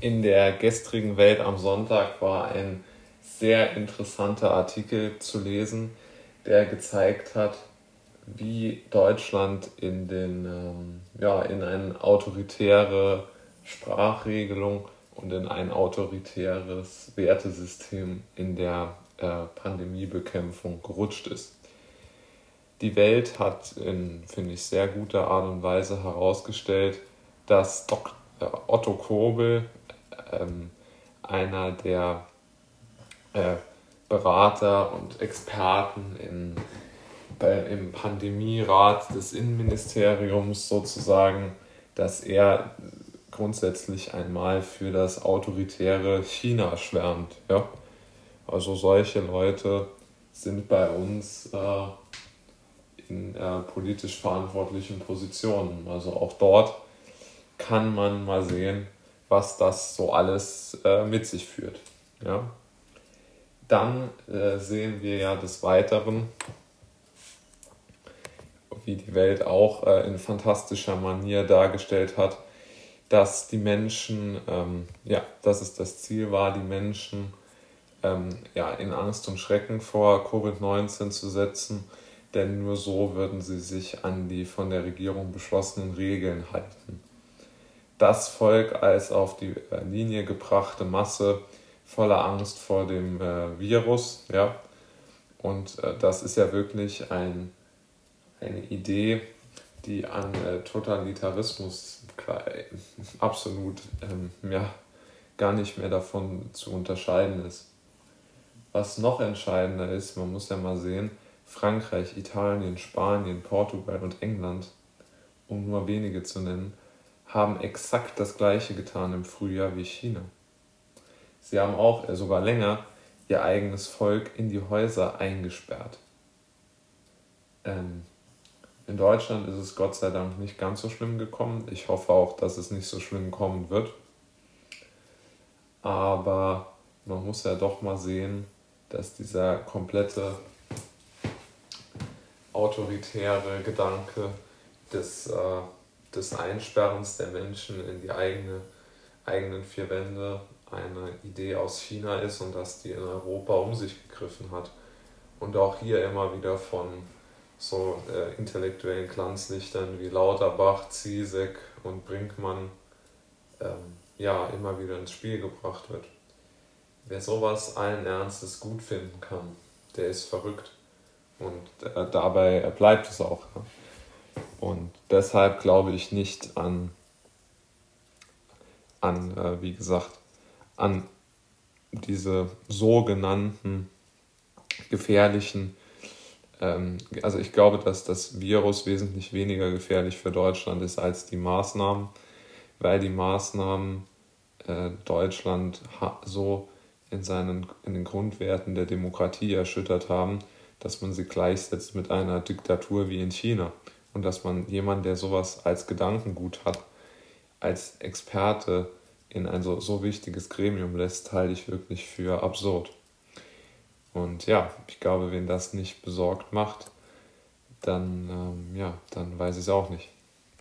In der gestrigen Welt am Sonntag war ein sehr interessanter Artikel zu lesen, der gezeigt hat, wie Deutschland in, den, ähm, ja, in eine autoritäre Sprachregelung und in ein autoritäres Wertesystem in der äh, Pandemiebekämpfung gerutscht ist. Die Welt hat in, finde ich, sehr guter Art und Weise herausgestellt, dass Dok äh, Otto Kobel, ähm, einer der äh, Berater und Experten in, bei, im Pandemierat des Innenministeriums sozusagen, dass er grundsätzlich einmal für das autoritäre China schwärmt. Ja? Also solche Leute sind bei uns äh, in äh, politisch verantwortlichen Positionen. Also auch dort kann man mal sehen, was das so alles äh, mit sich führt. Ja? Dann äh, sehen wir ja des Weiteren, wie die Welt auch äh, in fantastischer Manier dargestellt hat, dass die Menschen, ähm, ja, dass es das Ziel war, die Menschen ähm, ja, in Angst und Schrecken vor Covid-19 zu setzen, denn nur so würden sie sich an die von der Regierung beschlossenen Regeln halten. Das Volk als auf die äh, Linie gebrachte Masse voller Angst vor dem äh, Virus, ja, und äh, das ist ja wirklich ein, eine Idee, die an äh, Totalitarismus absolut ähm, ja, gar nicht mehr davon zu unterscheiden ist. Was noch entscheidender ist, man muss ja mal sehen, Frankreich, Italien, Spanien, Portugal und England, um nur wenige zu nennen, haben exakt das gleiche getan im Frühjahr wie China. Sie haben auch, äh, sogar länger, ihr eigenes Volk in die Häuser eingesperrt. Ähm, in Deutschland ist es Gott sei Dank nicht ganz so schlimm gekommen. Ich hoffe auch, dass es nicht so schlimm kommen wird. Aber man muss ja doch mal sehen, dass dieser komplette autoritäre Gedanke des, äh, des Einsperrens der Menschen in die eigene, eigenen vier Wände eine Idee aus China ist und dass die in Europa um sich gegriffen hat. Und auch hier immer wieder von so äh, intellektuellen Glanzlichtern wie Lauterbach, Ziesek und Brinkmann ähm, ja immer wieder ins Spiel gebracht wird. Wer sowas allen Ernstes gut finden kann, der ist verrückt. Und äh, dabei bleibt es auch. Ja. Und deshalb glaube ich nicht an, an äh, wie gesagt, an diese sogenannten gefährlichen ähm, also ich glaube, dass das Virus wesentlich weniger gefährlich für Deutschland ist als die Maßnahmen, weil die Maßnahmen äh, Deutschland so in, seinen, in den Grundwerten der Demokratie erschüttert haben, dass man sie gleichsetzt mit einer Diktatur wie in China. Und dass man jemanden, der sowas als Gedankengut hat, als Experte in ein so, so wichtiges Gremium lässt, halte ich wirklich für absurd. Und ja, ich glaube, wen das nicht besorgt macht, dann, ähm, ja, dann weiß ich es auch nicht.